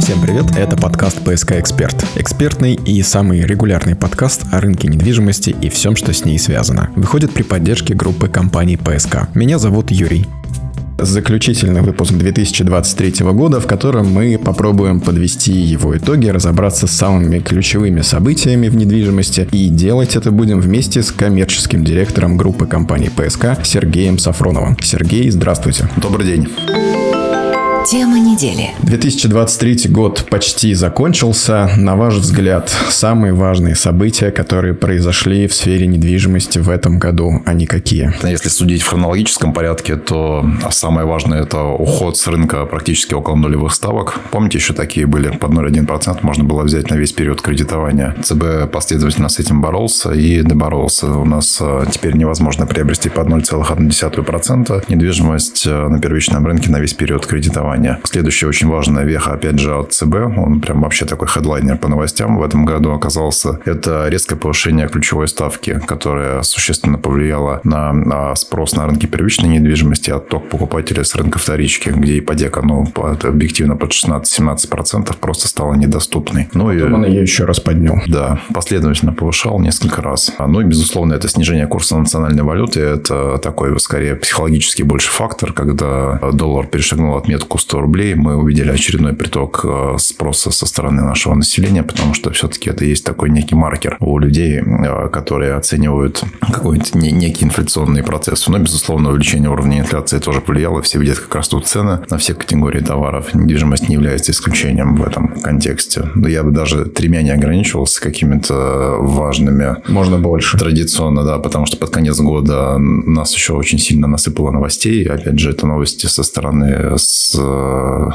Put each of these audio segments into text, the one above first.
Всем привет, это подкаст «ПСК Эксперт». Экспертный и самый регулярный подкаст о рынке недвижимости и всем, что с ней связано. Выходит при поддержке группы компаний «ПСК». Меня зовут Юрий заключительный выпуск 2023 года, в котором мы попробуем подвести его итоги, разобраться с самыми ключевыми событиями в недвижимости и делать это будем вместе с коммерческим директором группы компании ПСК Сергеем Сафроновым. Сергей, здравствуйте. Добрый день. Тема недели. 2023 год почти закончился. На ваш взгляд, самые важные события, которые произошли в сфере недвижимости в этом году, они какие? Если судить в хронологическом порядке, то самое важное – это уход с рынка практически около нулевых ставок. Помните, еще такие были? Под 0,1% можно было взять на весь период кредитования. ЦБ последовательно с этим боролся и доборолся. У нас э, теперь невозможно приобрести под 0,1% недвижимость э, на первичном рынке на весь период кредитования кредитования. Следующая очень важная веха, опять же, от ЦБ, он прям вообще такой хедлайнер по новостям в этом году оказался, это резкое повышение ключевой ставки, которое существенно повлияло на, на спрос на рынке первичной недвижимости, отток покупателей с рынка вторички, где ипотека, ну, объективно под 16-17% просто стала недоступной. Ну, и он ее еще раз поднял. Да, последовательно повышал несколько раз. Ну и, безусловно, это снижение курса национальной валюты. Это такой, скорее, психологический больше фактор, когда доллар перешагнул отметку 100 рублей, мы увидели очередной приток э, спроса со стороны нашего населения, потому что все-таки это есть такой некий маркер у людей, э, которые оценивают какой-то некий инфляционный процесс. Но, безусловно, увеличение уровня инфляции тоже повлияло. Все видят, как растут цены на все категории товаров. Недвижимость не является исключением в этом контексте. Я бы даже тремя не ограничивался какими-то важными. Можно больше. Традиционно, да, потому что под конец года нас еще очень сильно насыпало новостей. Опять же, это новости со стороны с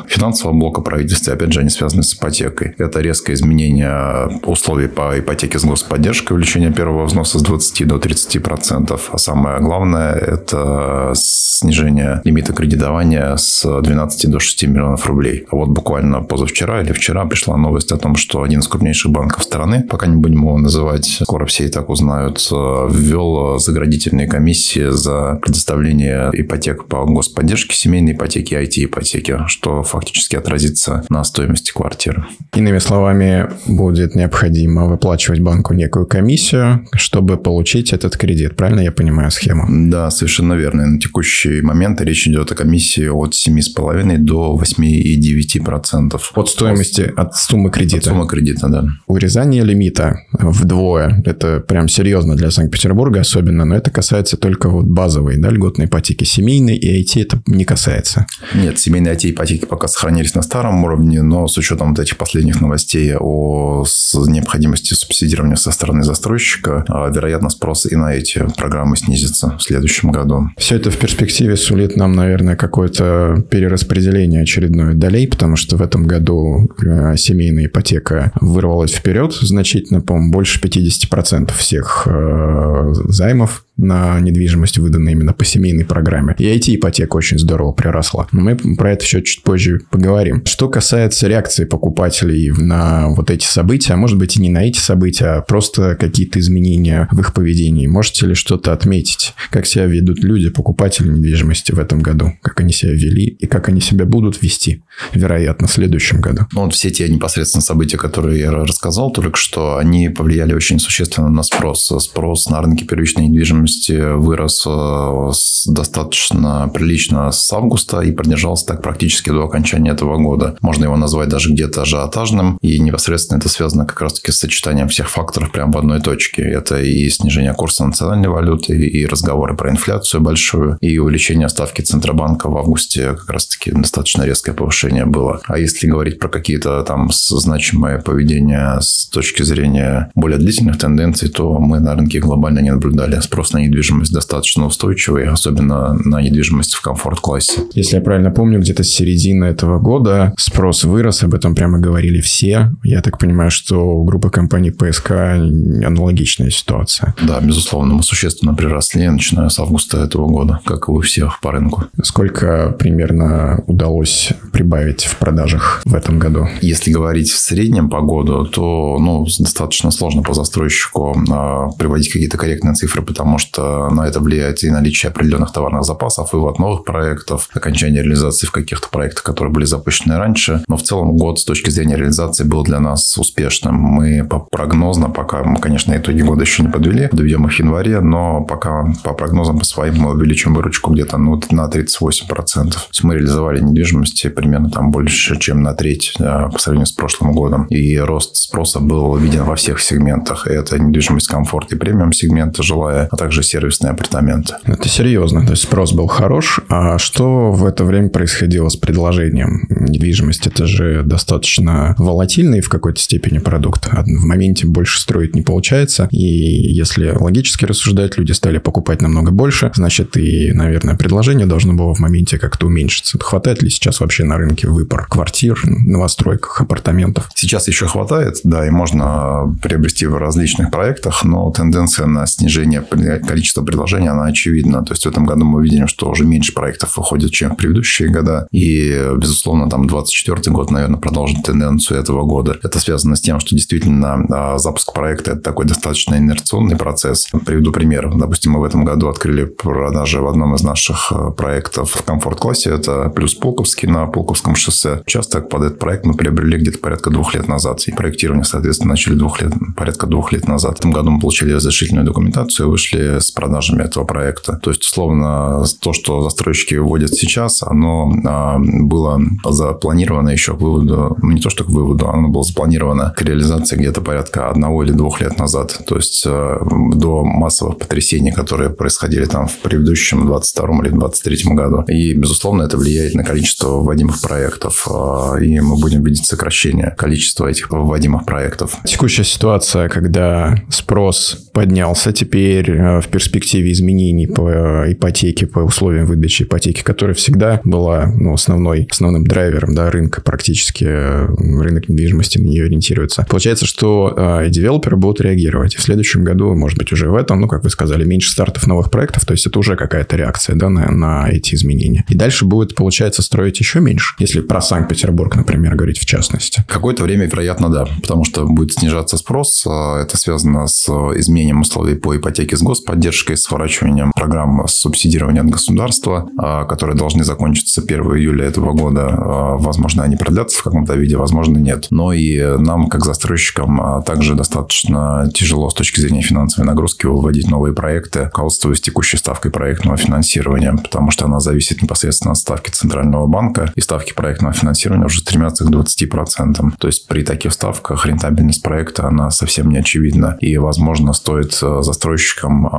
финансового блока правительства, опять же, они связаны с ипотекой. Это резкое изменение условий по ипотеке с господдержкой, увеличение первого взноса с 20 до 30 процентов. А самое главное, это снижение лимита кредитования с 12 до 6 миллионов рублей. А вот буквально позавчера или вчера пришла новость о том, что один из крупнейших банков страны, пока не будем его называть, скоро все и так узнают, ввел заградительные комиссии за предоставление ипотек по господдержке, семейной ипотеки и IT-ипотеки ипотеки, что фактически отразится на стоимости квартиры. Иными словами, будет необходимо выплачивать банку некую комиссию, чтобы получить этот кредит. Правильно я понимаю схему? Да, совершенно верно. На текущий момент речь идет о комиссии от 7,5 до 8,9%. От стоимости, от суммы кредита? От суммы кредита, да. Урезание лимита вдвое. Это прям серьезно для Санкт-Петербурга особенно, но это касается только вот базовой, да, льготной ипотеки. Семейной и IT это не касается. Нет, семейной эти ипотеки пока сохранились на старом уровне, но с учетом вот этих последних новостей о необходимости субсидирования со стороны застройщика, а, вероятно, спрос и на эти программы снизится в следующем году. Все это в перспективе сулит нам, наверное, какое-то перераспределение очередное долей, потому что в этом году э, семейная ипотека вырвалась вперед значительно, по-моему, больше 50% всех э, займов на недвижимость, выданные именно по семейной программе. И IT-ипотека очень здорово приросла. Но мы про это еще чуть позже поговорим. Что касается реакции покупателей на вот эти события, а может быть и не на эти события, а просто какие-то изменения в их поведении, можете ли что-то отметить? Как себя ведут люди, покупатели недвижимости в этом году? Как они себя вели и как они себя будут вести, вероятно, в следующем году? Ну, вот все те непосредственно события, которые я рассказал только что, они повлияли очень существенно на спрос. Спрос на рынке первичной недвижимости недвижимости вырос э, достаточно прилично с августа и продержался так практически до окончания этого года. Можно его назвать даже где-то ажиотажным, и непосредственно это связано как раз-таки с сочетанием всех факторов прямо в одной точке. Это и снижение курса национальной валюты, и разговоры про инфляцию большую, и увеличение ставки Центробанка в августе как раз-таки достаточно резкое повышение было. А если говорить про какие-то там значимые поведения с точки зрения более длительных тенденций, то мы на рынке глобально не наблюдали. Спрос на недвижимость достаточно устойчивый, особенно на недвижимость в комфорт-классе. Если я правильно помню, где-то с середины этого года спрос вырос, об этом прямо говорили все. Я так понимаю, что у группы компаний ПСК аналогичная ситуация. Да, безусловно, мы существенно приросли, начиная с августа этого года, как и у всех по рынку. Сколько примерно удалось прибавить в продажах в этом году? Если говорить в среднем по году, то ну, достаточно сложно по застройщику а, приводить какие-то корректные цифры, потому что что на это влияет и наличие определенных товарных запасов, вывод новых проектов, окончание реализации в каких-то проектах, которые были запущены раньше. Но в целом год с точки зрения реализации был для нас успешным. Мы по прогнозно пока, мы, конечно, итоги года еще не подвели, доведем их в январе, но пока по прогнозам по своим мы увеличим выручку где-то ну, на 38%. То есть мы реализовали недвижимости примерно там больше, чем на треть да, по сравнению с прошлым годом. И рост спроса был виден во всех сегментах. Это недвижимость комфорт и премиум сегмента жилая, а также сервисные апартаменты. Это серьезно. То есть спрос был хорош. А что в это время происходило с предложением? Недвижимость это же достаточно волатильный в какой-то степени продукт. В моменте больше строить не получается. И если логически рассуждать, люди стали покупать намного больше, значит и, наверное, предложение должно было в моменте как-то уменьшиться. Хватает ли сейчас вообще на рынке выбор квартир, новостройках, апартаментов? Сейчас еще хватает, да, и можно приобрести в различных проектах, но тенденция на снижение количества предложений, она очевидна. То есть в этом году мы видим, что уже меньше проектов выходит, чем в предыдущие года. И, безусловно, там 24 год, наверное, продолжит тенденцию этого года. Это связано с тем, что действительно а, запуск проекта – это такой достаточно инерционный процесс. Приведу пример. Допустим, мы в этом году открыли продажи в одном из наших а, проектов в комфорт-классе. Это плюс Пулковский на Пулковском шоссе. Участок под этот проект мы приобрели где-то порядка двух лет назад. И проектирование, соответственно, начали двух лет, порядка двух лет назад. В этом году мы получили разрешительную документацию и с продажами этого проекта. То есть, условно, то, что застройщики вводят сейчас, оно а, было запланировано еще к выводу, ну, не то, что к выводу, оно было запланировано к реализации где-то порядка одного или двух лет назад. То есть, э, до массовых потрясений, которые происходили там в предыдущем 22 или 23 году. И, безусловно, это влияет на количество вводимых проектов. А, и мы будем видеть сокращение количества этих вводимых проектов. Текущая ситуация, когда спрос поднялся, теперь э, в перспективе изменений по ипотеке, по условиям выдачи ипотеки, которая всегда была ну, основной, основным драйвером да, рынка, практически э, рынок недвижимости на нее ориентируется. Получается, что э, девелоперы будут реагировать. И в следующем году, может быть, уже в этом, ну, как вы сказали, меньше стартов новых проектов, то есть это уже какая-то реакция да, на, на эти изменения. И дальше будет, получается, строить еще меньше, если про Санкт-Петербург, например, говорить в частности. Какое-то время, вероятно, да, потому что будет снижаться спрос. Э, это связано с изменением условий по ипотеке с господдержкой, сворачиванием программ субсидирования от государства, э, которые должны закончиться 1 июля этого года. Э, возможно, они продлятся в каком-то виде, возможно, нет. Но и нам, как застройщикам, также достаточно тяжело с точки зрения финансовой нагрузки выводить новые проекты, руководствуясь текущей ставкой проектного финансирования, потому что она зависит непосредственно от ставки Центрального банка, и ставки проектного финансирования уже стремятся к 20%. То есть при таких ставках рентабельность проекта, она совсем не очевидна. И, возможно, стоит э, застройщикам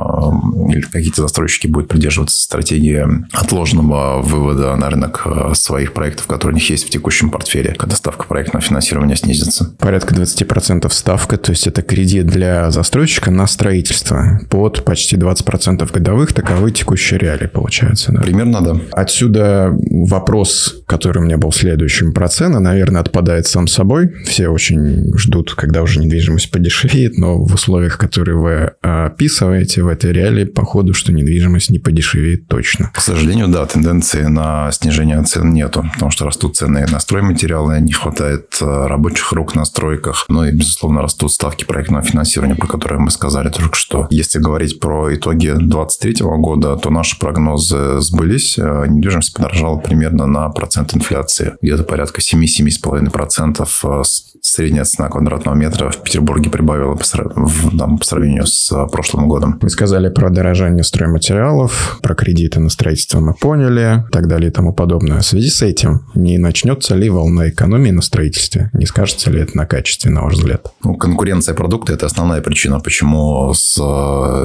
или какие-то застройщики будут придерживаться стратегии отложенного вывода на рынок э, своих проектов, которые у них есть в текущем портфеле, когда ставка проектного финансирования снизится. Порядка 20% ставка, то есть это кредит для застройщика на строительство под почти 20% годовых, таковы текущие реалии, получается. Да? Примерно, да. Отсюда вопрос, который у меня был следующим про цены, наверное, отпадает сам собой. Все очень ждут, когда уже недвижимость подешевеет, но в условиях, которые вы описываете в этой реалии, походу, что недвижимость не подешевеет точно. К сожалению, да, тенденции на снижение цен нету, потому что растут цены на стройматериалы, не хватает э, рабочих рук на стройках, ну и, безусловно, растут ставки проектного финансирования, про которые мы сказали только что. Если говорить про итоги 2023 года, то наши прогнозы сбылись. Э, недвижимость подорожала примерно на процент инфляции. Где-то порядка 7-7,5%. Э, средняя цена квадратного метра в Петербурге прибавила по, сравнению с прошлым годом. Вы сказали про дорожание стройматериалов, про кредиты на строительство мы поняли, так далее и тому подобное. В связи с этим не начнется ли волна экономии на строительстве? Не скажется ли это на качестве, на ваш взгляд? Ну, конкуренция продукта – это основная причина, почему с,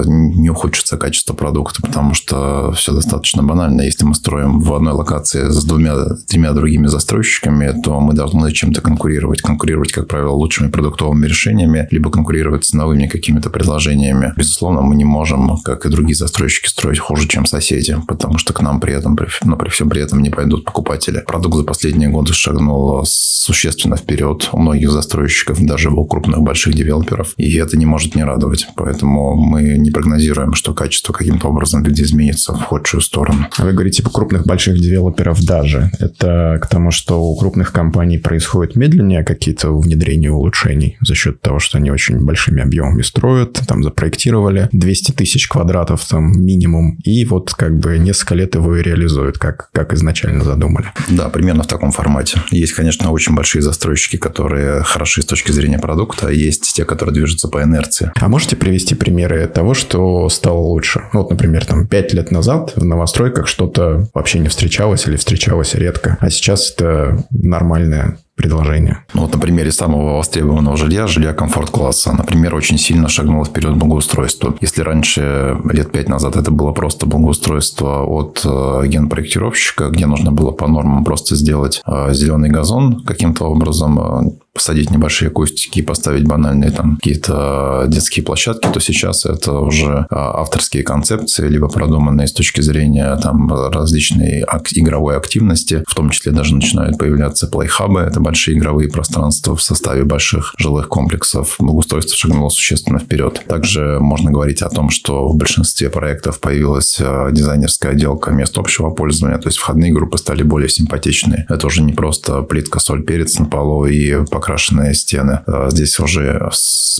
не ухудшится качество продукта, потому что все достаточно банально. Если мы строим в одной локации с двумя-тремя другими застройщиками, то мы должны чем-то конкурировать. Конкурировать, как правило, лучшими продуктовыми решениями, либо конкурировать с новыми какими-то предложениями. Безусловно, мы не можем, как и другие застройщики, строить хуже, чем соседи, потому что к нам при этом, но при всем при этом не пойдут покупатели. Продукт за последние годы шагнул существенно вперед у многих застройщиков, даже у крупных больших девелоперов, и это не может не радовать. Поэтому мы не прогнозируем, что качество каким-то образом видоизменится в худшую сторону. А вы говорите по крупных больших девелоперов даже. Это к тому, что у крупных компаний происходит медленнее какие-то внедрения улучшений за счет того, что они очень большими объемами строят, там запроектировали 200 тысяч квадратов там минимум, и вот как бы несколько лет его и реализуют, как, как изначально задумали. Да, примерно в таком формате. Есть, конечно, очень большие застройщики, которые хороши с точки зрения продукта, а есть те, которые движутся по инерции. А можете привести примеры того, что стало лучше? Ну, вот, например, там 5 лет назад в новостройках что-то вообще не встречалось или встречалось редко, а сейчас это нормальная предложение. Ну, вот на примере самого востребованного жилья, жилья комфорт-класса, например, очень сильно шагнуло вперед благоустройство. Если раньше, лет пять назад, это было просто благоустройство от э, генпроектировщика, где нужно было по нормам просто сделать э, зеленый газон каким-то образом, э, посадить небольшие кустики поставить банальные там какие-то детские площадки, то сейчас это уже авторские концепции, либо продуманные с точки зрения там различной игровой активности, в том числе даже начинают появляться плейхабы, это большие игровые пространства в составе больших жилых комплексов. Благоустройство шагнуло существенно вперед. Также можно говорить о том, что в большинстве проектов появилась э, дизайнерская отделка мест общего пользования, то есть входные группы стали более симпатичные. Это уже не просто плитка, соль, перец на полу и покрашенные стены. Э, здесь уже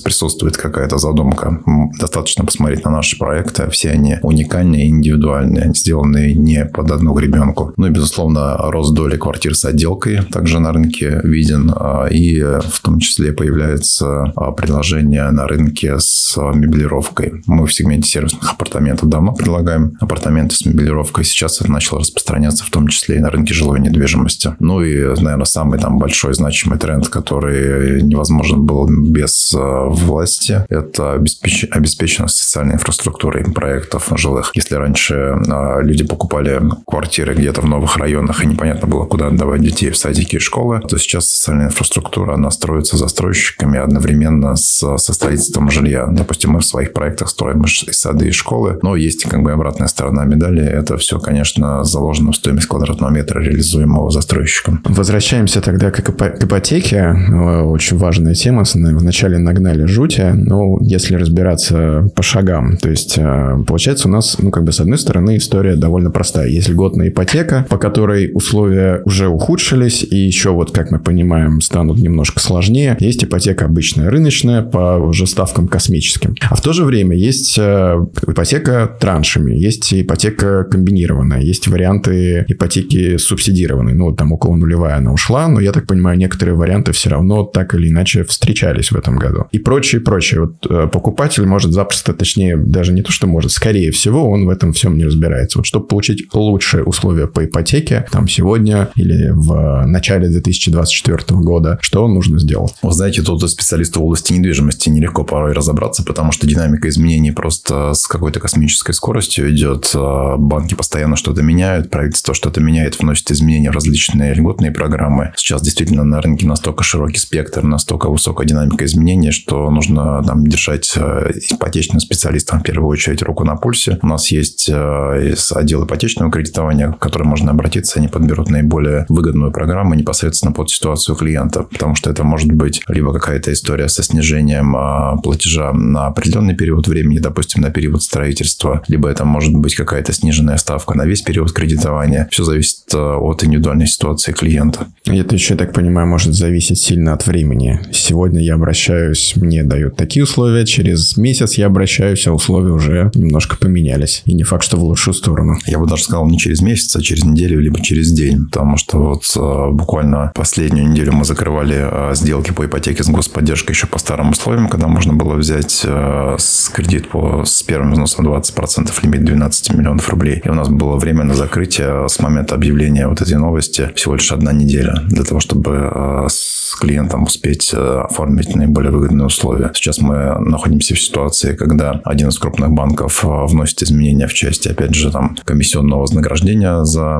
присутствует какая-то задумка. Достаточно посмотреть на наши проекты. Все они уникальные индивидуальные, сделанные не под одну гребенку. Ну и, безусловно, рост доли квартир с отделкой также на рынке виден, а, и в том числе появляется а, предложение на рынке с меблировкой. Мы в сегменте сервисных апартаментов давно предлагаем апартаменты с меблировкой. Сейчас это начало распространяться в том числе и на рынке жилой недвижимости. Ну и, наверное, самый там большой значимый тренд, который невозможен был без а, власти, это обеспеч... обеспеченность социальной инфраструктурой проектов жилых. Если раньше люди покупали квартиры где-то в новых районах и непонятно было, куда отдавать детей в садики и школы, то сейчас социальная инфраструктура, она строится застройщиками одновременно с, со строительством жилья. Допустим, мы в своих проектах строим и сады, и школы, но есть как бы обратная сторона медали. Это все, конечно, заложено в стоимость квадратного метра, реализуемого застройщиком. Возвращаемся тогда к, ипотеке. Очень важная тема. Вначале нагнали жути, но если разбираться по шагам, то есть э, получается у нас, ну, как бы с одной стороны, история довольно простая. Есть льготная ипотека, по которой условия уже ухудшились, и еще вот как мы понимаем, станут немножко сложнее. Есть ипотека обычная рыночная по уже ставкам космическим. А в то же время есть э, ипотека траншами, есть ипотека комбинированная, есть варианты ипотеки субсидированной. Ну, там около нулевая она ушла, но я так понимаю, некоторые варианты все равно так или иначе встречались в этом году. И прочее, прочее. Вот э, покупатель может запросто, точнее, даже не то, что может, скорее всего, он в этом всем не разбирается. Вот чтобы получить лучшие условия по ипотеке, там сегодня или в начале 2020 2024 года. Что нужно сделать? Вы знаете, тут специалисту в области недвижимости нелегко порой разобраться, потому что динамика изменений просто с какой-то космической скоростью идет. А, банки постоянно что-то меняют, правительство что-то меняет, вносит изменения в различные льготные программы. Сейчас действительно на рынке настолько широкий спектр, настолько высокая динамика изменений, что нужно там, держать а, ипотечным специалистам в первую очередь руку на пульсе. У нас есть а, отдел ипотечного кредитования, к которому можно обратиться, они подберут наиболее выгодную программу непосредственно по под ситуацию клиента, потому что это может быть либо какая-то история со снижением а, платежа на определенный период времени, допустим, на период строительства, либо это может быть какая-то сниженная ставка на весь период кредитования. Все зависит от индивидуальной ситуации клиента. Это еще, я так понимаю, может зависеть сильно от времени. Сегодня я обращаюсь, мне дают такие условия, через месяц я обращаюсь, а условия уже немножко поменялись. И не факт, что в лучшую сторону. Я бы даже сказал не через месяц, а через неделю, либо через день, потому что вот а, буквально Последнюю неделю мы закрывали а, сделки по ипотеке с господдержкой еще по старым условиям, когда можно было взять а, с кредит по, с первым взносом 20%, лимит 12 миллионов рублей. И у нас было время на закрытие с момента объявления вот этой новости всего лишь одна неделя для того, чтобы с клиентом успеть оформить наиболее выгодные условия. Сейчас мы находимся в ситуации, когда один из крупных банков вносит изменения в части, опять же, там, комиссионного вознаграждения за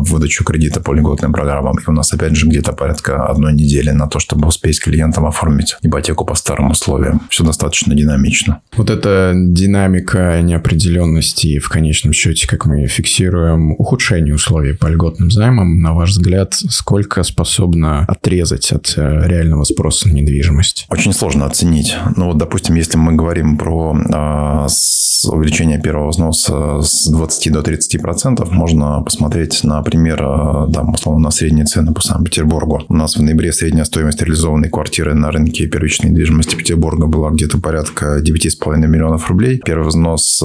выдачу кредита по льготным программам. И у нас, опять же, где-то порядка одной недели на то, чтобы успеть клиентам оформить ипотеку по старым условиям. Все достаточно динамично. Вот эта динамика неопределенности в конечном счете, как мы фиксируем, ухудшение условий по льготным займам, на ваш взгляд, сколько способна отрезать от появится реального спроса на недвижимость? Очень сложно оценить. Ну, вот, допустим, если мы говорим про а, увеличение первого взноса с 20 до 30 процентов, можно посмотреть на пример, а, там, условно, на средние цены по Санкт-Петербургу. У нас в ноябре средняя стоимость реализованной квартиры на рынке первичной недвижимости Петербурга была где-то порядка 9,5 миллионов рублей. Первый взнос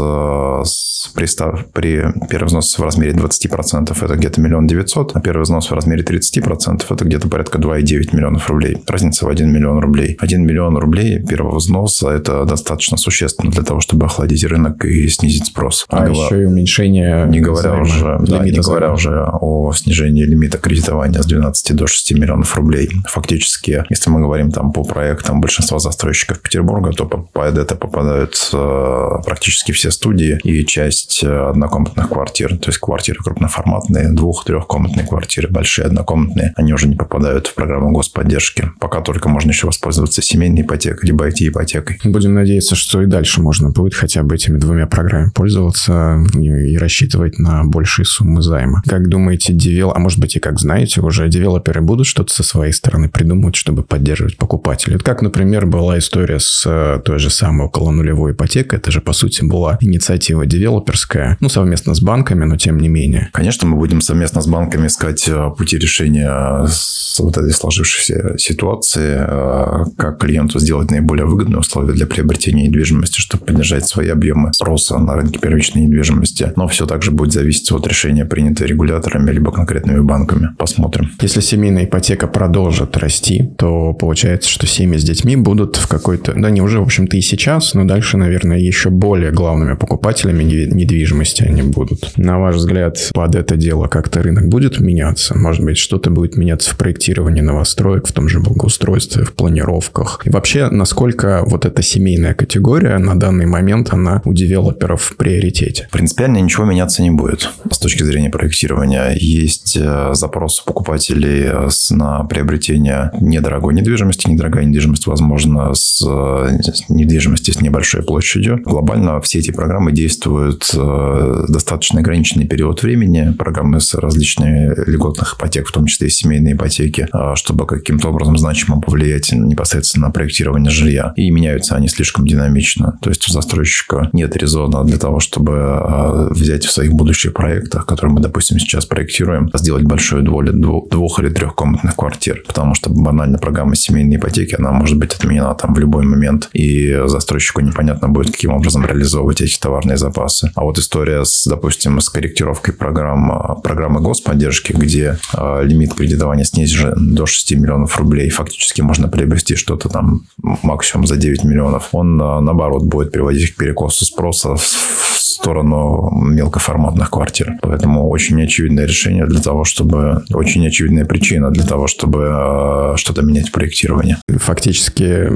при, при первый взнос в размере 20% это где-то миллион девятьсот, а первый взнос в размере 30% это где-то порядка 2,9 миллионов рублей. Разница в 1 миллион рублей. 1 миллион рублей первого взноса это достаточно существенно для того, чтобы охладить рынок и снизить спрос. А не еще и уменьшение не говоря уже, да, не говоря уже о снижении лимита кредитования с 12 до 6 миллионов рублей. Фактически, если мы говорим там по проектам большинства застройщиков Петербурга, то под это попадают э, практически все студии и часть э, однокомнатных квартир. То есть квартиры крупноформатные, двух-трехкомнатные квартиры, большие однокомнатные, они уже не попадают в программу господдержки. Пока только можно еще воспользоваться семейной ипотекой, либо IT-ипотекой. Будем надеяться, что и дальше можно будет хотя бы этими двумя программами пользоваться и, и рассчитывать на большие суммы займа. Как думаете, девел, а может быть и как знаете, уже девелоперы будут что-то со своей стороны придумывать, чтобы поддерживать покупателей? Вот как, например, была история с э, той же самой около нулевой ипотекой. Это же, по сути, была инициатива девелоперская, ну, совместно с банками, но тем не менее. Конечно, мы будем совместно с банками искать э, пути решения вот этой сложившейся ситуации, э, как клиенту сделать наиболее выгодные условия для приобретения недвижимости, чтобы поддержать свои объемы спроса на рынке первичной недвижимости. Но все также будет зависеть от решения, принятого регуляторами либо конкретными банками. Посмотрим. Если семейная ипотека продолжит расти, то получается, что семьи с детьми будут в какой-то... Да, не уже, в общем-то, и сейчас, но дальше, наверное, еще более главными покупателями недвижимости они будут. На ваш взгляд, под это дело как-то рынок будет меняться? Может быть, что-то будет меняться в проектировании новостроек, в том же благоустройстве, в планировках? И вообще, насколько вот эта семейная категория на данный момент, она у девелоперов в приоритете? Принципиально ничего меняться не будет с точки зрения проектирования. Есть э, запрос покупателей э, на приобретение недорогой недвижимости. Недорогая недвижимость, возможно, с э, недвижимости с небольшой площадью. Глобально все эти программы действуют достаточно ограниченный период времени. Программы с различными льготных ипотек, в том числе и семейные ипотеки, чтобы каким-то образом значимо повлиять непосредственно на проектирование жилья. И меняются они слишком динамично. То есть у застройщика нет резона для того, чтобы а, взять в своих будущих проектах, которые мы, допустим, сейчас проектируем, сделать большую долю двух или трехкомнатных квартир. Потому что банально программа семейной ипотеки, она может быть отменена там в любой момент. И застройщику непонятно будет, каким образом реализовывать эти товарные запасы. А вот история, с, допустим, с корректировкой программ, программы господдержки, где э, лимит кредитования снизен до 6 миллионов рублей, фактически можно приобрести что-то там максимум за 9 миллионов, он, э, наоборот, будет приводить к перекосу спроса в сторону мелкоформатных квартир. Поэтому очень очевидное решение для того, чтобы... Очень очевидная причина для того, чтобы э, что-то менять в проектировании. Фактически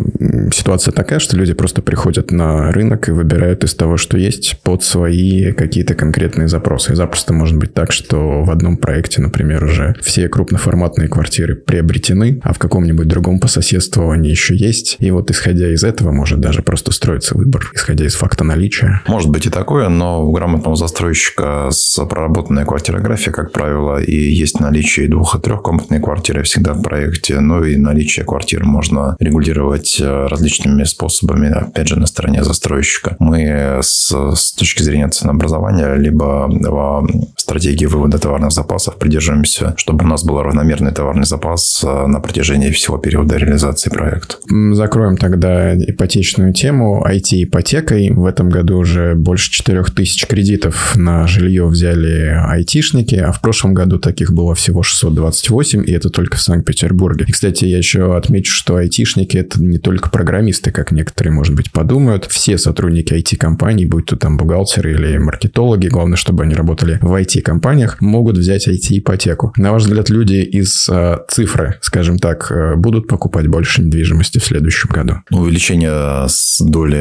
ситуация такая, что люди просто приходят на рынок и выбирают из того, что есть, под свои какие-то конкретные запросы. И запросто может быть так, что в одном проекте, например, уже все крупноформатные квартиры приобретены, а в каком-нибудь другом по соседству они еще есть. И вот исходя из этого может даже просто строиться выбор, исходя из факта наличия. Может быть и такое, но у грамотного застройщика с проработанной квартирографией, как правило, и есть наличие двух- и трехкомнатной квартиры всегда в проекте, ну и наличие квартир можно регулировать э, различными способами, опять же, на стороне застройщика. Мы с, с точки зрения ценообразования либо в стратегии вывода товарных запасов придерживаемся, чтобы у нас был равномерный товарный запас э, на протяжении всего периода реализации проекта. Закроем тогда ипотечную тему. IT-ипотекой в этом году уже больше 4 тысяч кредитов на жилье взяли айтишники, а в прошлом году таких было всего 628, и это только в Санкт-Петербурге. И, кстати, я еще отмечу, что айтишники это не только программисты, как некоторые, может быть, подумают. Все сотрудники IT-компаний, будь то там бухгалтеры или маркетологи, главное, чтобы они работали в IT-компаниях, могут взять IT-ипотеку. На ваш взгляд, люди из э, цифры, скажем так, э, будут покупать больше недвижимости в следующем году? Увеличение с доли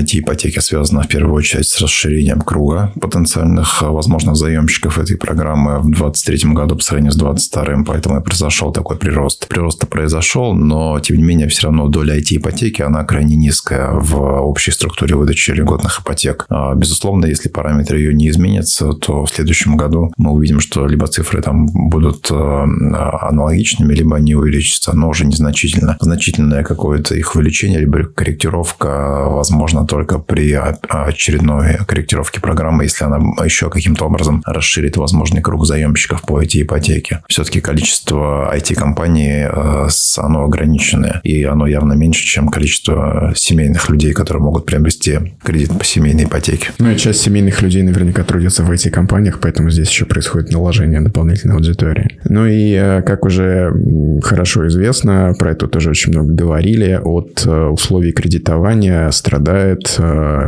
IT-ипотеки связано в первую очередь с расширением круга потенциальных э, возможных заемщиков этой программы в 2023 году по сравнению с 2022, поэтому и произошел такой прирост. Прирост произошел, но тем не менее все равно доля IT-ипотеки ипотеки, она крайне низкая в общей структуре выдачи льготных ипотек. А, безусловно, если параметры ее не изменятся, то в следующем году мы увидим, что либо цифры там будут аналогичными, либо они увеличатся, но уже незначительно. Значительное какое-то их увеличение, либо корректировка возможно только при очередной корректировке программы, если она еще каким-то образом расширит возможный круг заемщиков по эти ипотеке. Все-таки количество IT-компаний, э, оно ограниченное, и оно явно меньше, чем количество семейных людей, которые могут приобрести кредит по семейной ипотеке. Ну и часть семейных людей наверняка трудятся в IT-компаниях, поэтому здесь еще происходит наложение дополнительной аудитории. Ну и, э, как уже хорошо известно, про это тоже очень много говорили, от э, условий кредитования страдает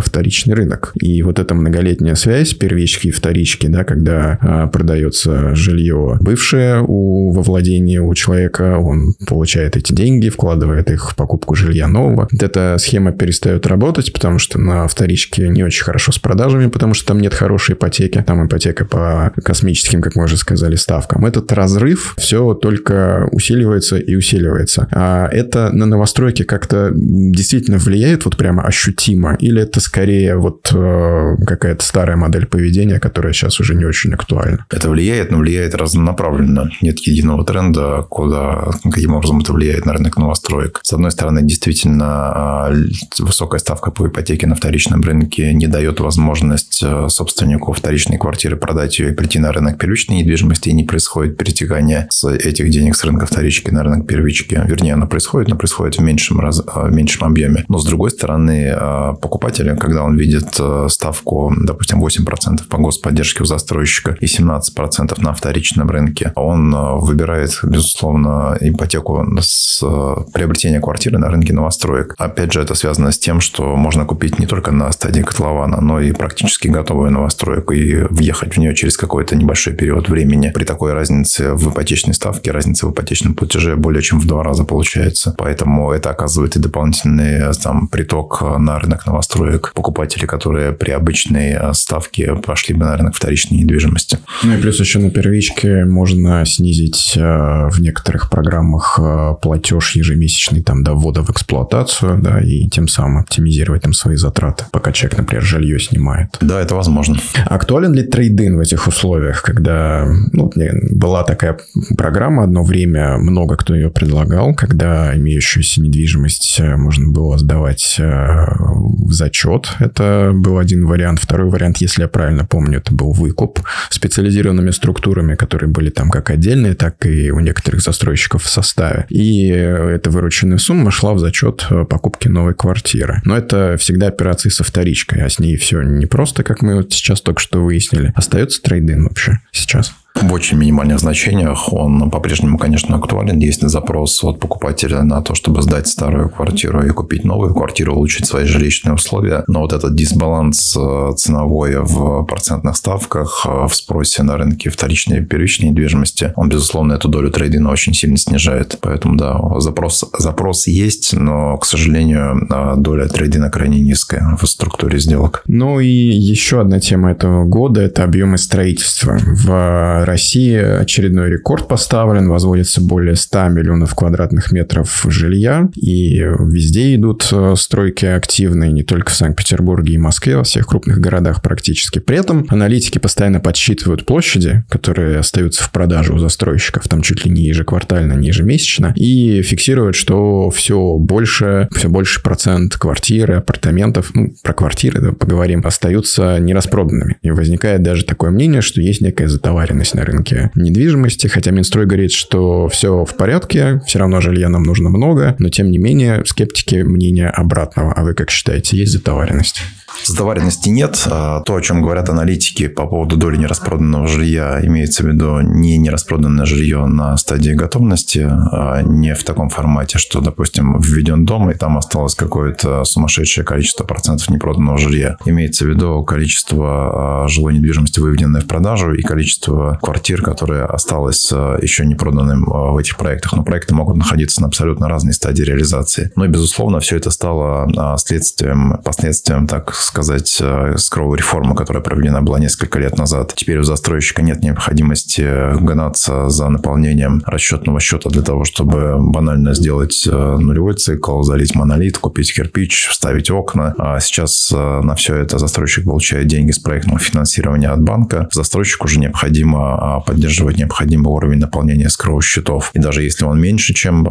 вторичный рынок. И вот эта многолетняя связь первички и вторички, да, когда продается жилье бывшее у, во владении у человека, он получает эти деньги, вкладывает их в покупку жилья нового. Вот эта схема перестает работать, потому что на вторичке не очень хорошо с продажами, потому что там нет хорошей ипотеки. Там ипотека по космическим, как мы уже сказали, ставкам. Этот разрыв все только усиливается и усиливается. А это на новостройки как-то действительно влияет вот прямо ощутимо? Или это скорее вот э, какая-то старая модель поведения, которая сейчас уже не очень актуальна? Это влияет, но влияет разнонаправленно. Нет единого тренда, куда, каким образом это влияет на рынок новостроек. С одной стороны, действительно, а, высокая ставка по ипотеке на вторичном рынке не дает возможность э, собственнику вторичной квартиры продать ее и прийти на рынок первичной недвижимости, и не происходит перетекание с этих денег с рынка вторички на рынок первички. Вернее, оно происходит, но происходит в меньшем, раз, в меньшем объеме. Но, с другой стороны, а, покупатель, когда он видит э, ставку, допустим, 8% по господдержке у застройщика и 17% на вторичном рынке, он э, выбирает, безусловно, ипотеку с э, приобретения квартиры на рынке новостроек. Опять же, это связано с тем, что можно купить не только на стадии котлована, но и практически готовую новостройку и въехать в нее через какой-то небольшой период времени. При такой разнице в ипотечной ставке, разница в ипотечном платеже более чем в два раза получается. Поэтому это оказывает и дополнительный там, приток на рынок новостроек покупателей, которые при обычной ставке пошли бы на рынок вторичной недвижимости. Ну и плюс еще на первичке можно снизить э, в некоторых программах э, платеж ежемесячный там до ввода в эксплуатацию, да, и тем самым оптимизировать там свои затраты, пока человек, например, жилье снимает. Да, это возможно. Актуален ли трейдин в этих условиях, когда ну, была такая программа одно время, много кто ее предлагал, когда имеющуюся недвижимость можно было сдавать в зачет. Это был один вариант. Второй вариант, если я правильно помню, это был выкуп специализированными структурами, которые были там как отдельные, так и у некоторых застройщиков в составе. И эта вырученная сумма шла в зачет э, покупки новой квартиры. Но это всегда операции со вторичкой, а с ней все не просто, как мы вот сейчас только что выяснили. Остается трейдинг вообще сейчас в очень минимальных значениях. Он по-прежнему, конечно, актуален. Есть запрос от покупателя на то, чтобы сдать старую квартиру и купить новую квартиру, улучшить свои жилищные условия. Но вот этот дисбаланс э, ценовой в процентных ставках, э, в спросе на рынке вторичной и первичной недвижимости, он, безусловно, эту долю трейдинга очень сильно снижает. Поэтому, да, запрос, запрос есть, но, к сожалению, э, доля трейдинга крайне низкая в структуре сделок. Ну и еще одна тема этого года – это объемы строительства. В России очередной рекорд поставлен, возводится более 100 миллионов квадратных метров жилья, и везде идут э, стройки активные, не только в Санкт-Петербурге и Москве, во всех крупных городах практически. При этом аналитики постоянно подсчитывают площади, которые остаются в продаже у застройщиков, там чуть ли не ежеквартально, не ежемесячно, и фиксируют, что все больше, все больше процент квартир апартаментов, ну, про квартиры поговорим, остаются нераспроданными. И возникает даже такое мнение, что есть некая затоваренность на рынке недвижимости, хотя Минстрой говорит, что все в порядке, все равно жилья нам нужно много, но тем не менее скептики мнения обратного. А вы как считаете, есть затоваренность? Затоваренности нет. А то, о чем говорят аналитики по поводу доли нераспроданного жилья, имеется в виду не нераспроданное жилье на стадии готовности, а не в таком формате, что, допустим, введен дом, и там осталось какое-то сумасшедшее количество процентов непроданного жилья. Имеется в виду количество а, жилой недвижимости, выведенной в продажу, и количество квартир, которые осталось а, еще не проданным в этих проектах. Но проекты могут находиться на абсолютно разной стадии реализации. И, безусловно, все это стало следствием, последствием так сказать, скровая реформа, которая проведена была несколько лет назад. Теперь у застройщика нет необходимости гнаться за наполнением расчетного счета для того, чтобы банально сделать нулевой цикл, залить монолит, купить кирпич, вставить окна. А сейчас на все это застройщик получает деньги с проектного финансирования от банка. Застройщику уже необходимо поддерживать необходимый уровень наполнения скровых счетов. И даже если он меньше, чем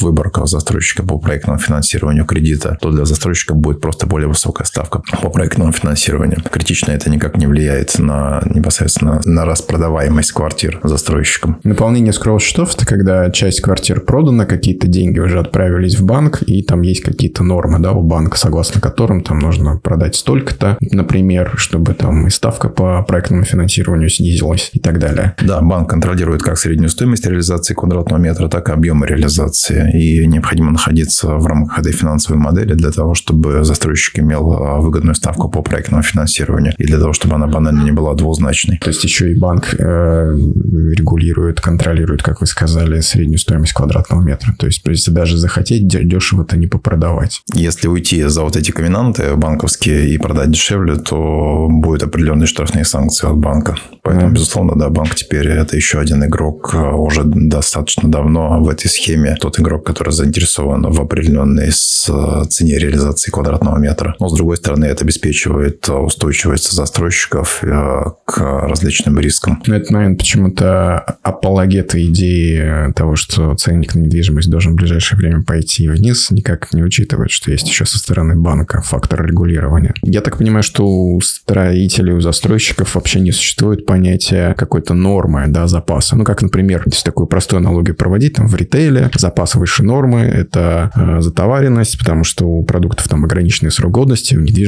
выборка застройщика по проектному финансированию кредита, то для застройщика будет просто более высокая ставка по проектному финансированию. Критично это никак не влияет на непосредственно на распродаваемость квартир застройщикам. Наполнение скровых счетов – это когда часть квартир продана, какие-то деньги уже отправились в банк, и там есть какие-то нормы да, у банка, согласно которым там нужно продать столько-то, например, чтобы там и ставка по проектному финансированию снизилась и так далее. Да, банк контролирует как среднюю стоимость реализации квадратного метра, так и объемы реализации. И необходимо находиться в рамках этой финансовой модели для того, чтобы застройщик имел а, выгодную ставку по проектному финансированию и для того, чтобы она банально не была двузначной. То есть еще и банк э, регулирует, контролирует, как вы сказали, среднюю стоимость квадратного метра. То есть если даже захотеть, дешево-то не попродавать. Если уйти за вот эти комбинанты банковские и продать дешевле, то будет определенные штрафные санкции от банка. Поэтому, mm. безусловно, да, банк теперь это еще один игрок а, уже достаточно давно в этой схеме. Тот игрок, который заинтересован в определенной цене реализации квадратного метра. Но, с другой стороны, это обеспечивает устойчивость застройщиков э, к различным рискам. Ну, это, наверное, почему-то апологеты идеи того, что ценник на недвижимость должен в ближайшее время пойти вниз, никак не учитывает, что есть еще со стороны банка фактор регулирования. Я так понимаю, что у строителей, у застройщиков вообще не существует понятия какой-то нормы, да, запаса. Ну, как, например, если такую простую аналогию проводить, там в ритейле запас выше нормы – это э, затоваренность, потому что у продуктов там ограниченный срок годности, в недвижимости,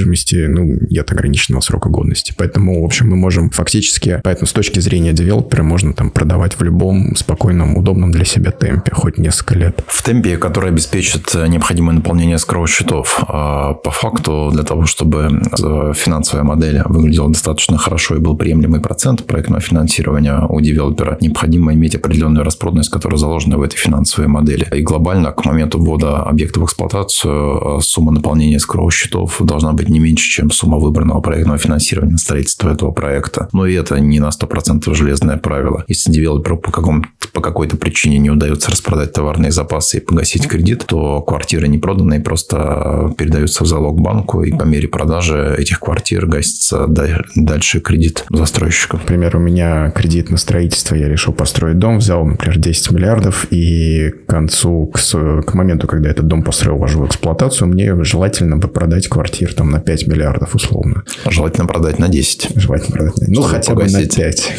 ну, нет ограниченного срока годности. Поэтому, в общем, мы можем фактически, поэтому с точки зрения девелопера можно там продавать в любом спокойном, удобном для себя темпе, хоть несколько лет. В темпе, который обеспечит необходимое наполнение скровых счетов. А по факту, для того, чтобы э, финансовая модель выглядела достаточно хорошо и был приемлемый процент проектного финансирования у девелопера, необходимо иметь определенную распродность, которая заложена в этой финансовой модели. И глобально к моменту ввода объекта в эксплуатацию э, сумма наполнения скровых счетов должна быть не меньше, чем сумма выбранного проектного финансирования на строительство этого проекта. Но и это не на 100% железное правило. Если девелоперу по, какому по какой-то причине не удается распродать товарные запасы и погасить кредит, то квартиры не проданные просто передаются в залог банку, и по мере продажи этих квартир гасится дальше кредит застройщика. Например, у меня кредит на строительство, я решил построить дом, взял, например, 10 миллиардов, и к концу, к, к моменту, когда этот дом построил, вложил в эксплуатацию, мне желательно бы продать квартир там на 5 миллиардов условно. Желательно продать на 10. Желательно продать на 10. Ну, хотя бы на 5.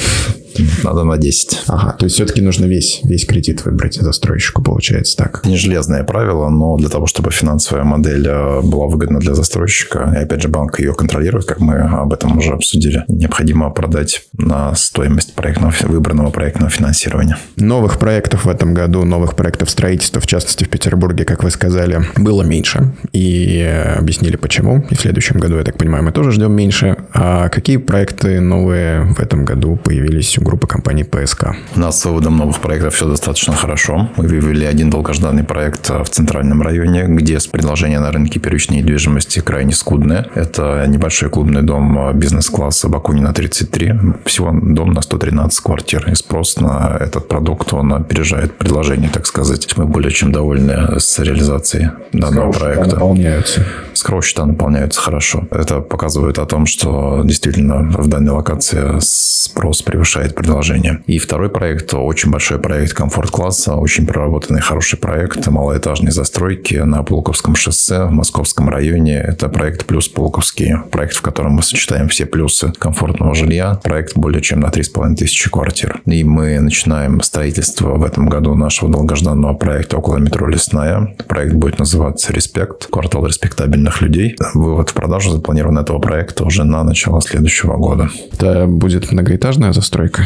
Надо на 10. Ага, то есть все-таки нужно весь, весь кредит выбрать застройщику, получается так. Не железное правило, но для того, чтобы финансовая модель э, была выгодна для застройщика, и опять же банк ее контролирует, как мы об этом уже обсудили, необходимо продать на стоимость проектного, выбранного проектного финансирования. Новых проектов в этом году, новых проектов строительства, в частности в Петербурге, как вы сказали, было меньше. И объяснили почему. И в следующем году, я так понимаю, мы тоже ждем меньше. А какие проекты новые в этом году появились у группы компаний ПСК. У нас с выводом новых проектов все достаточно хорошо. Мы вывели один долгожданный проект в центральном районе, где предложение на рынке первичной недвижимости крайне скудное. Это небольшой клубный дом бизнес-класса Бакунина 33. Всего дом на 113 квартир. И спрос на этот продукт, он опережает предложение, так сказать. Мы более чем довольны с реализацией данного Скроу проекта. наполняются. Скроу счета наполняются хорошо. Это показывает о том, что действительно в данной локации спрос превышает предложение. И второй проект, очень большой проект комфорт-класса, очень проработанный хороший проект малоэтажной застройки на Пулковском шоссе в Московском районе. Это проект «Плюс Пулковский». Проект, в котором мы сочетаем все плюсы комфортного жилья. Проект более чем на 3,5 тысячи квартир. И мы начинаем строительство в этом году нашего долгожданного проекта около метро «Лесная». Проект будет называться «Респект». Квартал респектабельных людей. Вывод в продажу запланирован этого проекта уже на начало следующего года. Это будет многоэтажная застройка?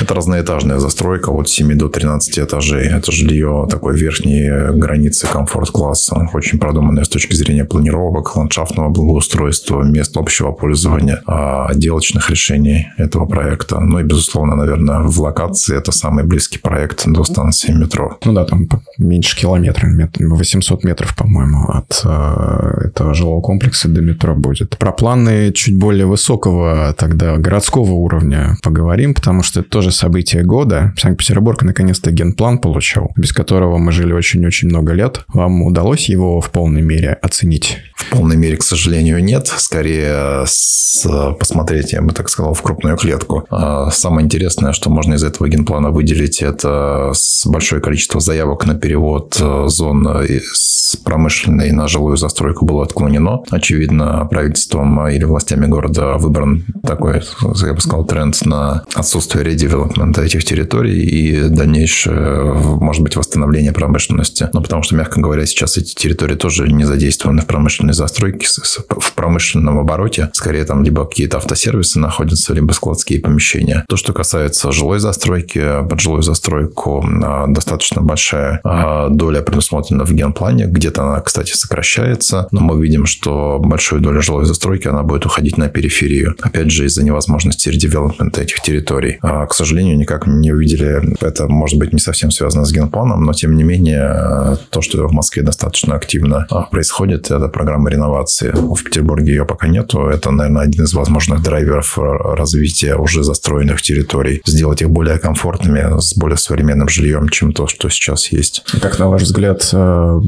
Это разноэтажная застройка от 7 до 13 этажей. Это жилье такой верхней границы комфорт-класса. Очень продуманное с точки зрения планировок, ландшафтного благоустройства, мест общего пользования, а, отделочных решений этого проекта. Ну и, безусловно, наверное, в локации это самый близкий проект до станции метро. Ну да, там меньше километра, 800 метров, по-моему, от э, этого жилого комплекса до метро будет. Про планы чуть более высокого тогда городского уровня поговорим, потому что это тоже событие года. Санкт-Петербург наконец-то генплан получил, без которого мы жили очень-очень много лет. Вам удалось его в полной мере оценить? В полной мере, к сожалению, нет. Скорее с, посмотреть, я бы так сказал, в крупную клетку. А самое интересное, что можно из этого генплана выделить, это большое количество заявок на перевод э, зон с промышленной на жилую застройку было отклонено. Очевидно, правительством или властями города выбран такой, я бы сказал, тренд на отсутствие редевелопмента этих территорий и дальнейшее, может быть, восстановление промышленности. Ну, потому что, мягко говоря, сейчас эти территории тоже не задействованы в промышленной застройке, в промышленном обороте. Скорее, там либо какие-то автосервисы находятся, либо складские помещения. То, что касается жилой застройки, под жилую застройку а, достаточно большая а, доля предусмотрена в генплане. Где-то она, кстати, сокращается, но мы видим, что большую долю жилой застройки она будет уходить на периферию. Опять же, из-за невозможности редевелопмента этих территорий. А, к сожалению, никак не увидели, это может быть не совсем связано с генпланом, но тем не менее, то, что в Москве достаточно активно происходит, это программа реновации. В Петербурге ее пока нету. Это, наверное, один из возможных драйверов развития уже застроенных территорий. Сделать их более комфортными, с более современным жильем, чем то, что сейчас есть. Как, на ваш взгляд, э,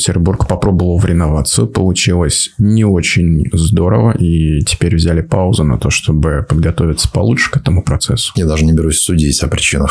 Петербург попробовал в реновацию, получилось не очень здорово, и теперь взяли паузу на то, чтобы подготовиться получше к этому процессу? Я даже не берусь судить о причинах.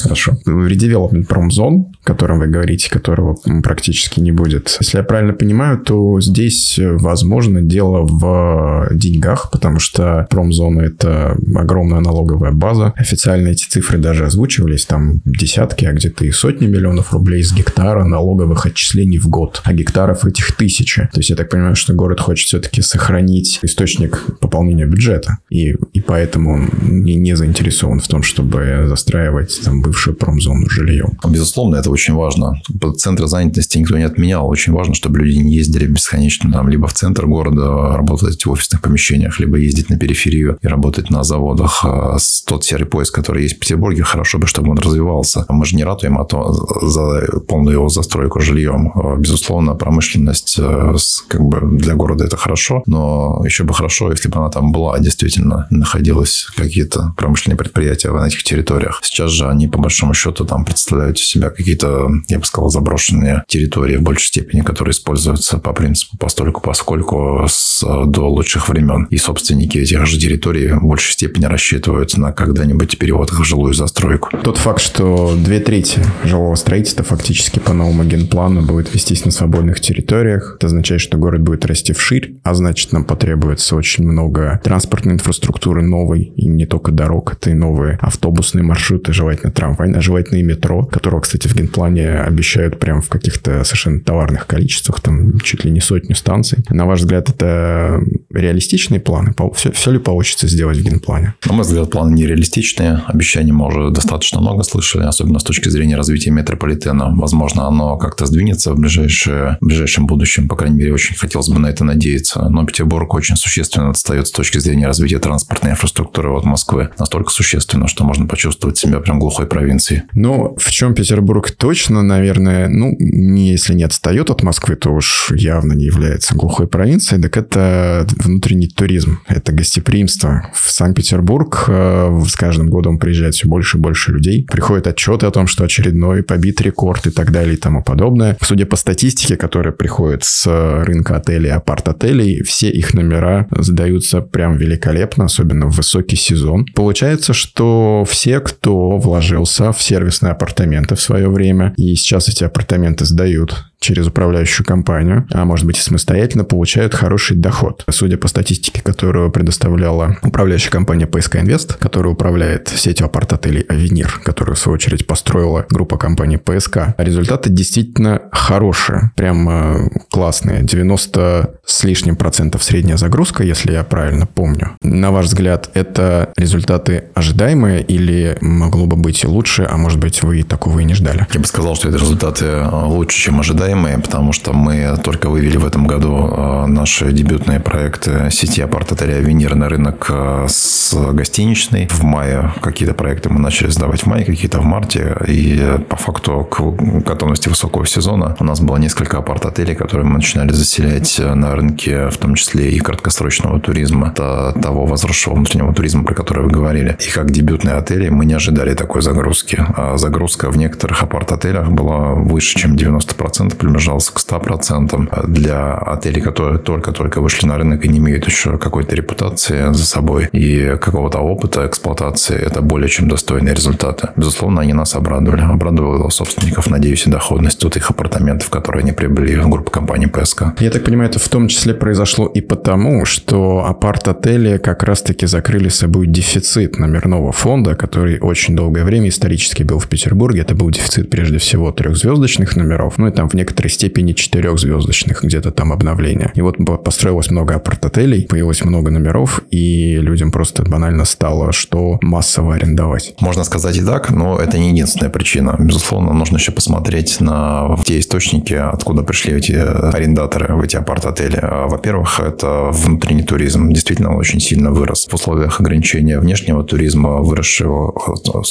Хорошо. Редевелопмент промзон, о котором вы говорите, которого практически не будет. Если я правильно понимаю, то здесь, возможно, дело в деньгах, потому что промзона – это огромная налоговая база. Официально эти цифры даже озвучивались, там десятки, а где-то и сотни миллионов рублей с гектара налоговых отчислений в год. А гектаров этих тысячи. То есть я так понимаю, что город хочет все-таки сохранить источник пополнения бюджета. И, и поэтому он не, не заинтересован в том, чтобы застраивать там бывшую промзону жильем. Безусловно, это очень важно. Центры занятости никто не отменял. Очень важно, чтобы люди не ездили бесконечно там либо в центр города работать в офисных помещениях, либо ездить на периферию и работать на заводах. А тот серый поезд, который есть в Петербурге, хорошо бы, чтобы он развивался. Мы же не ратуем а то за полную его застройку жильем. А, безусловно, промышленность э, как бы для города это хорошо, но еще бы хорошо, если бы она там была, действительно находилась какие-то промышленные предприятия на этих территориях. Сейчас же они, по большому счету, там представляют из себя какие-то, я бы сказал, заброшенные территории в большей степени, которые используются по принципу постольку, поскольку с, до лучших времен. И собственники этих же территорий в большей степени рассчитываются на когда-нибудь перевод их в жилую застройку. Тот факт, что две трети жилого строительства фактически по новому генплану будет вестись на свободных территориях, это означает, что город будет расти вширь, а значит, нам потребуется очень много транспортной инфраструктуры новой, и не только дорог, это и новые автобусные маршруты, желательно трамвай, желательно и метро, которого, кстати, в генплане обещают прям в каких-то совершенно товарных количествах, там чуть ли не сотню станций. На ваш взгляд, это реалистичные планы? Все, все ли получится сделать в генплане? На мой взгляд, планы нереалистичные. Обещаний мы уже достаточно много слышали, особенно с точки зрения развития метрополитена. Возможно, оно как-то сдвинется в, ближайшее, в ближайшем будущем. По крайней мере, очень хотелось бы на это надеяться. Но Петербург очень существенно отстает с точки зрения развития транспортной инфраструктуры от Москвы. Настолько существенно, что можно почувствовать себя прям глухой провинцией. Ну, в чем Петербург точно, наверное, ну, если не отстает от Москвы, то уж явно не является глухой провинцией, так это внутренний туризм, это гостеприимство. В Санкт-Петербург э, с каждым годом приезжает все больше и больше людей. Приходят отчеты о том, что очередной побит рекорд и так далее и тому подобное. Судя по статистике, которая приходит с рынка отелей, апарт-отелей, все их номера сдаются прям великолепно, особенно в высокий сезон. Получается, что все, кто вложился в сервисные апартаменты в свое время, и сейчас эти апартаменты сдают через управляющую компанию, а может быть и самостоятельно, получают хороший доход. Судя по статистике, которую предоставляла управляющая компания PSK Invest, которая управляет сетью апарт-отелей Авенир, которую, в свою очередь, построила группа компаний PSK, результаты действительно хорошие, прям э, классные. 90 с лишним процентов средняя загрузка, если я правильно помню. На ваш взгляд, это результаты ожидаемые или могло бы быть лучше, а может быть вы такого и не ждали? Я бы сказал, что это результаты лучше, чем ожидаемые ожидаемые, потому что мы только вывели в этом году э, наши дебютные проекты сети апарт-отеля «Авенир» на рынок э, с гостиничной. В мае какие-то проекты мы начали сдавать в мае, какие-то в марте. И по факту к готовности высокого сезона у нас было несколько апарт-отелей, которые мы начинали заселять на рынке, в том числе и краткосрочного туризма, того возросшего внутреннего туризма, про который вы говорили. И как дебютные отели мы не ожидали такой загрузки. А загрузка в некоторых апарт-отелях была выше, чем 90%, приближался к 100%. Для отелей, которые только-только вышли на рынок и не имеют еще какой-то репутации за собой и какого-то опыта эксплуатации, это более чем достойные результаты. Безусловно, они нас обрадовали. Обрадовало собственников, надеюсь, и доходность тут их апартаментов, которые они приобрели в группу компании ПСК. Я так понимаю, это в том числе произошло и потому, что апарт-отели как раз-таки закрыли собой дефицит номерного фонда, который очень долгое время исторически был в Петербурге. Это был дефицит прежде всего трехзвездочных номеров, ну и там в некоторой степени четырехзвездочных, где-то там обновления. И вот построилось много апарт-отелей, появилось много номеров, и людям просто банально стало, что массово арендовать. Можно сказать и так, но это не единственная причина. Безусловно, нужно еще посмотреть на те источники, откуда пришли эти арендаторы в эти апарт-отели. Во-первых, это внутренний туризм. Действительно, он очень сильно вырос. В условиях ограничения внешнего туризма, выросшего,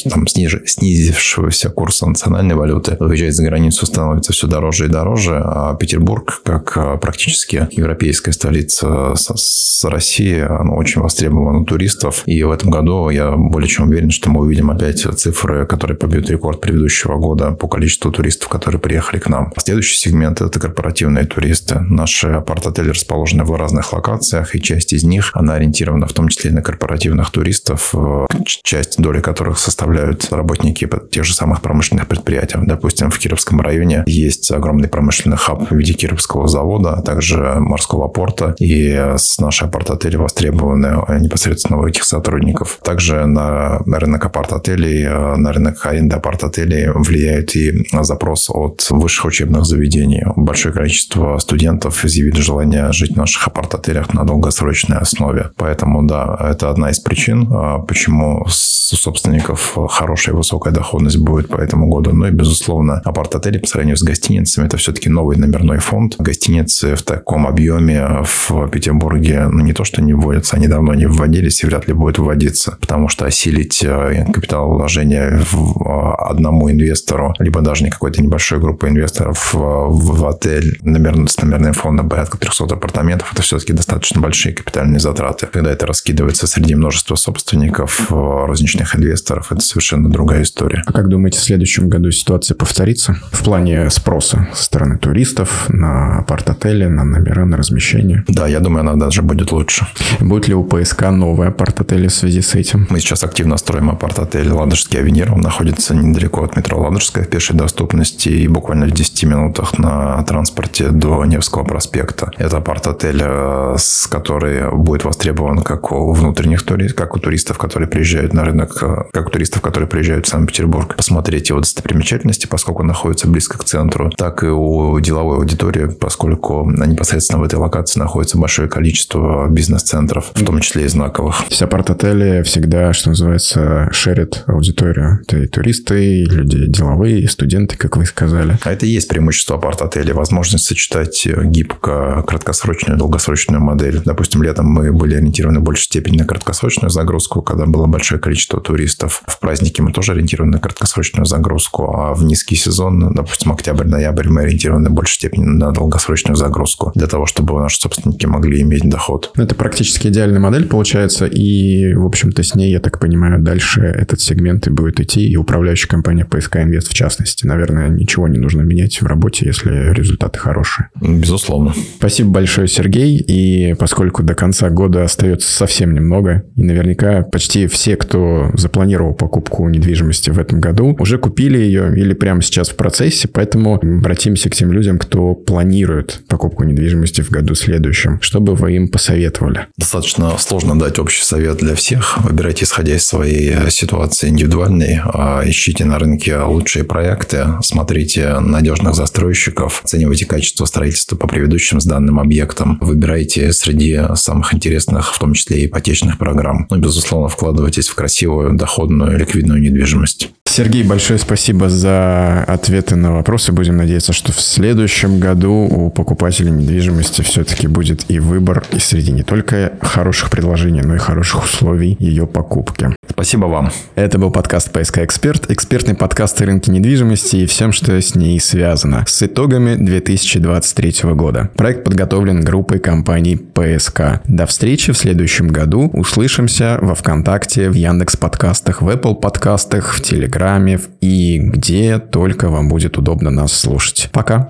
там, снизившегося курса национальной валюты, выезжать за границу становится все дороже дороже, а Петербург, как практически европейская столица с России, оно очень востребовано у туристов. И в этом году я более чем уверен, что мы увидим опять цифры, которые побьют рекорд предыдущего года по количеству туристов, которые приехали к нам. Следующий сегмент – это корпоративные туристы. Наши апарт-отели расположены в разных локациях, и часть из них, она ориентирована в том числе и на корпоративных туристов, э, часть доли которых составляют работники тех же самых промышленных предприятий. Допустим, в Кировском районе есть огромный промышленный хаб в виде Кировского завода, а также морского порта, и с нашей апарт-отели востребованы непосредственно у этих сотрудников. Также на рынок апарт-отелей, э, на рынок аренды апарт-отелей влияет и запрос от высших учебных заведений. Большое количество студентов изъявили желание жить в наших апарт-отелях на долгосрочной основе. Поэтому, да, это одна из причин, э, почему у собственников хорошая высокая доходность будет по этому году. Ну и, безусловно, апарт-отели по сравнению с гостиницами – это все-таки новый номерной фонд. Гостиницы в таком объеме в Петербурге ну, не то, что не вводятся, они давно не вводились и вряд ли будут вводиться, потому что осилить э, капиталовложение в э, одному инвестору, либо даже не какой-то небольшой группы инвесторов в отель номер, с номерным фондом порядка 300 апартаментов, это все-таки достаточно большие капитальные затраты. Когда это раскидывается среди множества собственников, э, розничных инвесторов, это совершенно другая история. А как думаете, в следующем году ситуация повторится в плане спроса со стороны туристов на апарт-отели, на номера, на размещение? Да, я думаю, она даже будет лучше. Будет ли у ПСК новые апарт-отели в связи с этим? Мы сейчас активно строим апарт-отель «Ладожский авенир». Он находится недалеко от метро Ладожская в пешей доступности и буквально в 10 минутах на транспорте до Невского проспекта. Это апарт-отель, э, с который будет востребован как у внутренних туристов, как у туристов, которые приезжают на рынок, э, как у туристов, которые приезжают в Санкт-Петербург, посмотреть его достопримечательности, поскольку он находится близко к центру, так и у деловой аудитории, поскольку непосредственно в этой локации находится большое количество бизнес-центров, в том числе и знаковых. Все апарт-отели всегда, что называется, шерят аудиторию. Это и туристы, и люди деловые, и студенты, как вы сказали. А это и есть преимущество апарт-отелей. Возможность сочетать гибко краткосрочную и долгосрочную модель. Допустим, летом мы были ориентированы в большей степени на краткосрочную загрузку, когда было большое количество туристов. В праздники мы тоже ориентированы на краткосрочную загрузку, а в низкий сезон, допустим, октябрь-ноябрь, мы ориентированы в большей степени на долгосрочную загрузку для того, чтобы наши собственники могли иметь доход. Это практически идеальная модель получается, и, в общем-то, с ней, я так понимаю, дальше этот сегмент и будет идти, и управляющая компания ПСК Инвест в частности. Наверное, ничего не нужно менять в работе, если результаты хорошие. Безусловно. Спасибо большое, Сергей, и поскольку до конца года остается совсем немного, и наверняка почти все, кто запланировал покупку недвижимости в этом году, уже купили ее или прямо сейчас в процессе, поэтому обратимся к тем людям, кто планирует покупку недвижимости в году следующем. Что бы вы им посоветовали? Достаточно сложно дать общий совет для всех. Выбирайте, исходя из своей э, ситуации индивидуальной. А ищите на рынке лучшие проекты, смотрите надежных застройщиков, оценивайте качество строительства по предыдущим сданным объектам, выбирайте среди самых интересных, в том числе и ипотечных программ. Ну, безусловно, вкладывайтесь в красивую, доходную, ликвидную недвижимость. Сергей, большое спасибо за ответы на вопросы. Будем надеяться, кажется, что в следующем году у покупателей недвижимости все-таки будет и выбор, и среди не только хороших предложений, но и хороших условий ее покупки. Спасибо вам. Это был подкаст «ПСК Эксперт», экспертный подкаст о рынке недвижимости и всем, что с ней связано, с итогами 2023 года. Проект подготовлен группой компаний «ПСК». До встречи в следующем году. Услышимся во ВКонтакте, в Яндекс подкастах, в Apple подкастах, в Телеграме и где только вам будет удобно нас слушать. Пока.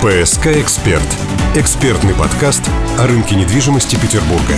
«ПСК Эксперт» – экспертный подкаст о рынке недвижимости Петербурга.